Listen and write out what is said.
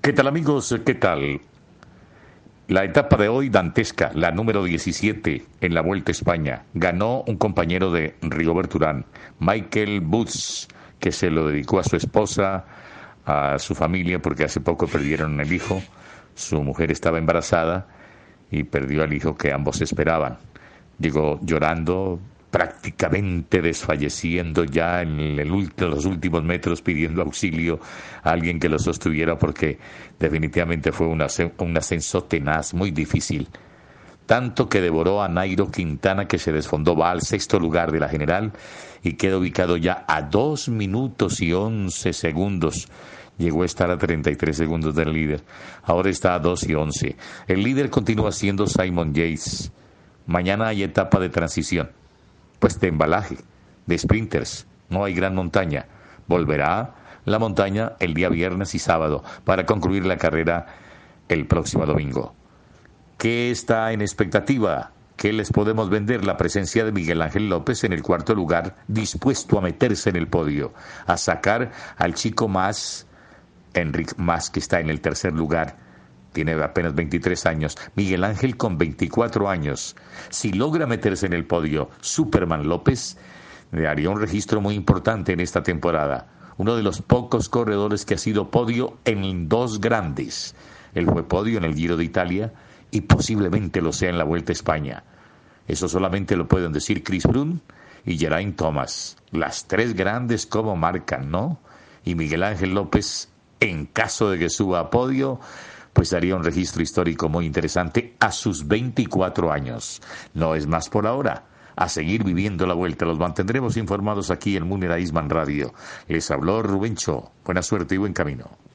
¿Qué tal amigos? ¿Qué tal? La etapa de hoy dantesca, la número 17 en la Vuelta a España. Ganó un compañero de Rigobert Urán, Michael Boots, que se lo dedicó a su esposa, a su familia, porque hace poco perdieron el hijo. Su mujer estaba embarazada y perdió al hijo que ambos esperaban. Llegó llorando, prácticamente desfalleciendo ya en el los últimos metros pidiendo auxilio a alguien que lo sostuviera porque definitivamente fue un, ascenso tenaz, muy difícil. Tanto que devoró a Nairo Quintana que se desfondó, va al sexto lugar de la general y queda ubicado ya a dos minutos y once segundos. Llegó a estar a 33 segundos del líder. Ahora está a dos y once. El líder continúa siendo Simon Yates. Mañana hay etapa de transición pues de embalaje, de sprinters. No hay gran montaña. Volverá la montaña el día viernes y sábado para concluir la carrera el próximo domingo. ¿Qué está en expectativa? ¿Qué les podemos vender? La presencia de Miguel Ángel López en el cuarto lugar, dispuesto a meterse en el podio, a sacar al chico más, Enric Más, que está en el tercer lugar tiene apenas 23 años, Miguel Ángel con 24 años. Si logra meterse en el podio Superman López, le haría un registro muy importante en esta temporada. Uno de los pocos corredores que ha sido podio en dos grandes. Él fue podio en el Giro de Italia y posiblemente lo sea en la Vuelta a España. Eso solamente lo pueden decir Chris Brun y Geraint Thomas. Las tres grandes como marcan, ¿no? Y Miguel Ángel López, en caso de que suba a podio, pues daría un registro histórico muy interesante a sus 24 años. No es más por ahora. A seguir viviendo la vuelta. Los mantendremos informados aquí en Munera Isman Radio. Les habló Rubencho. Buena suerte y buen camino.